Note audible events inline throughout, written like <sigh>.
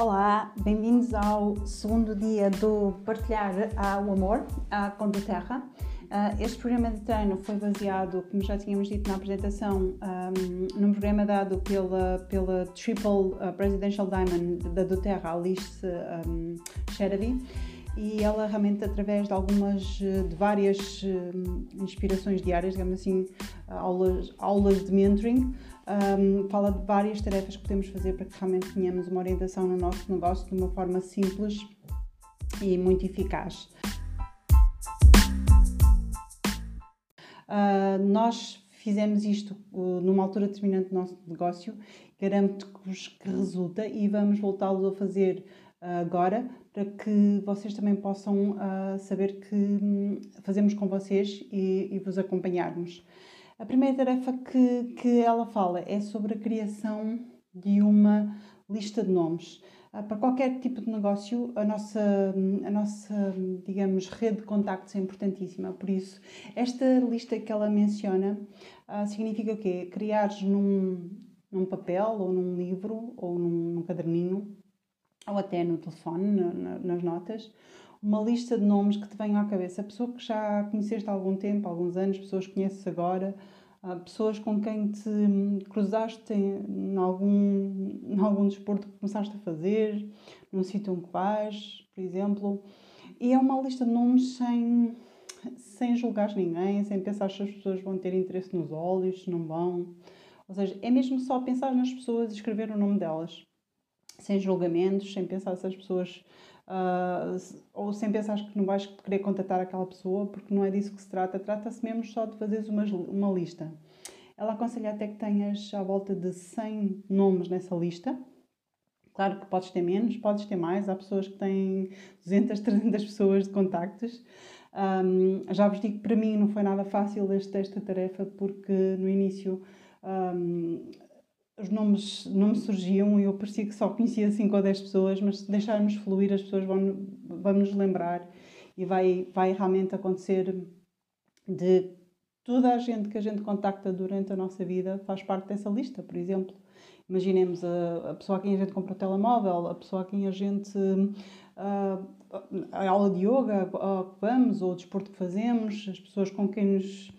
Olá, bem-vindos ao segundo dia do Partilhar o Amor com do Terra. Ah, este programa de treino foi baseado, como já tínhamos dito na apresentação, um, num programa dado pela, pela Triple uh, Presidential Diamond da Doterra, Alice um, e ela realmente através de algumas, de várias inspirações diárias, digamos assim, aulas, aulas de mentoring, um, fala de várias tarefas que podemos fazer para que realmente tenhamos uma orientação no nosso negócio de uma forma simples e muito eficaz. Uh, nós fizemos isto numa altura determinante do nosso negócio, garanto-vos que resulta e vamos voltá-lo a fazer agora para que vocês também possam saber que um, fazemos com vocês e, e, vos acompanharmos. A primeira tarefa que, que ela fala é sobre a criação de uma lista de nomes. Ah, para qualquer tipo de negócio, a nossa, a nossa, digamos, rede de contactos é importantíssima. Por isso, esta lista que ela menciona uh, significa o quê? Criares num, num papel, ou num livro, ou num, num caderninho, ou até no telefone, na, na, nas notas, uma lista de nomes que te venham à cabeça. A pessoa que já conheceste há algum tempo, há alguns anos, pessoas que conheces agora, Há pessoas com quem te cruzaste em, em algum, em algum desporto que começaste a fazer, num sítio onde vais, por exemplo. E é uma lista de nomes sem, sem julgar ninguém, sem pensar se as pessoas vão ter interesse nos olhos, se não vão. Ou seja, é mesmo só pensar nas pessoas e escrever o nome delas, sem julgamentos, sem pensar se as pessoas Uh, ou sem pensar que não vais querer contatar aquela pessoa, porque não é disso que se trata, trata-se mesmo só de fazeres uma, uma lista. Ela aconselha até que tenhas à volta de 100 nomes nessa lista. Claro que podes ter menos, podes ter mais. Há pessoas que têm 200, 300 <laughs> pessoas de contactos. Um, já vos digo que para mim não foi nada fácil este, esta tarefa, porque no início um, os nomes não me surgiam e eu parecia que só conhecia 5 ou 10 pessoas, mas se deixarmos fluir, as pessoas vão, vão nos lembrar e vai, vai realmente acontecer de toda a gente que a gente contacta durante a nossa vida faz parte dessa lista, por exemplo. Imaginemos a, a pessoa a quem a gente compra o telemóvel, a pessoa a quem a gente. Uh, a aula de yoga que vamos, ou o desporto que fazemos, as pessoas com quem nos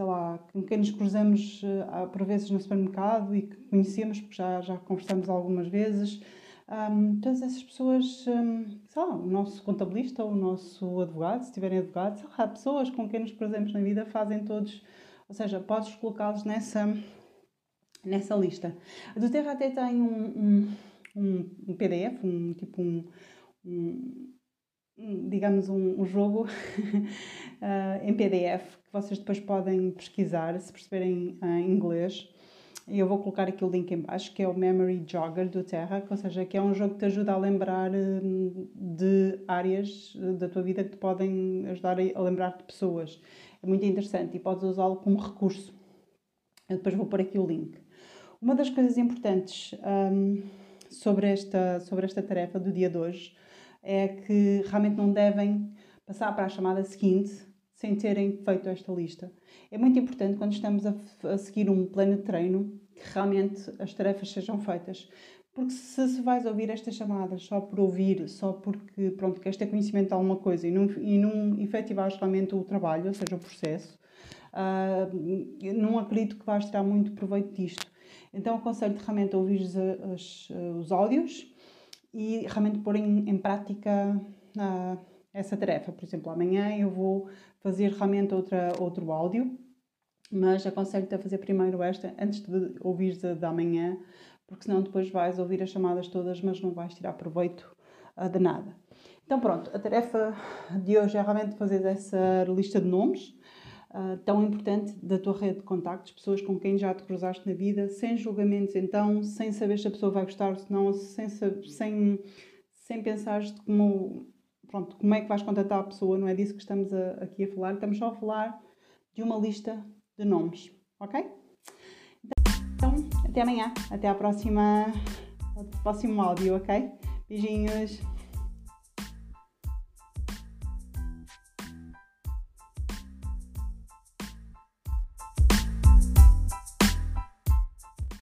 sei lá, com quem nos cruzamos uh, por vezes no supermercado e que conhecemos, porque já, já conversamos algumas vezes. Um, todas essas pessoas, um, sei lá, o nosso contabilista, o nosso advogado, se tiverem advogados, sei lá, pessoas com quem nos cruzamos na vida fazem todos, ou seja, podes colocá-los nessa, nessa lista. A do Terra até tem um, um, um PDF, um tipo um, um digamos, um, um jogo uh, <laughs> em PDF que vocês depois podem pesquisar se perceberem em inglês. E eu vou colocar aqui o link em baixo, que é o Memory Jogger do Terra, ou seja, que é um jogo que te ajuda a lembrar hum, de áreas da tua vida que te podem ajudar a lembrar de pessoas. É muito interessante e podes usá-lo como recurso. Eu depois vou pôr aqui o link. Uma das coisas importantes um, sobre, esta, sobre esta tarefa do dia de hoje é que realmente não devem passar para a chamada seguinte sem terem feito esta lista. É muito importante quando estamos a, a seguir um plano de treino que realmente as tarefas sejam feitas. Porque se, se vais ouvir estas chamadas só por ouvir, só porque pronto, queres ter conhecimento de alguma coisa e não, e não efetivares realmente o trabalho, ou seja, o processo, uh, não acredito que vais tirar muito proveito disto. Então aconselho-te realmente a ouvir os áudios e realmente pôr em, em prática uh, essa tarefa. Por exemplo, amanhã eu vou fazer realmente outra, outro áudio, mas aconselho-te a fazer primeiro esta antes de ouvir da, da manhã, porque senão depois vais ouvir as chamadas todas, mas não vais tirar proveito uh, de nada. Então pronto, a tarefa de hoje é realmente fazer essa lista de nomes uh, tão importante da tua rede de contactos, pessoas com quem já te cruzaste na vida, sem julgamentos então, sem saber se a pessoa vai gostar, se não, sem, sem, sem pensar como, pronto, como é que vais contatar a pessoa, não é disso que estamos a, aqui a falar, estamos só a falar de uma lista de nomes, ok? Então, até amanhã, até à próxima, ao próximo áudio, ok? Beijinhos!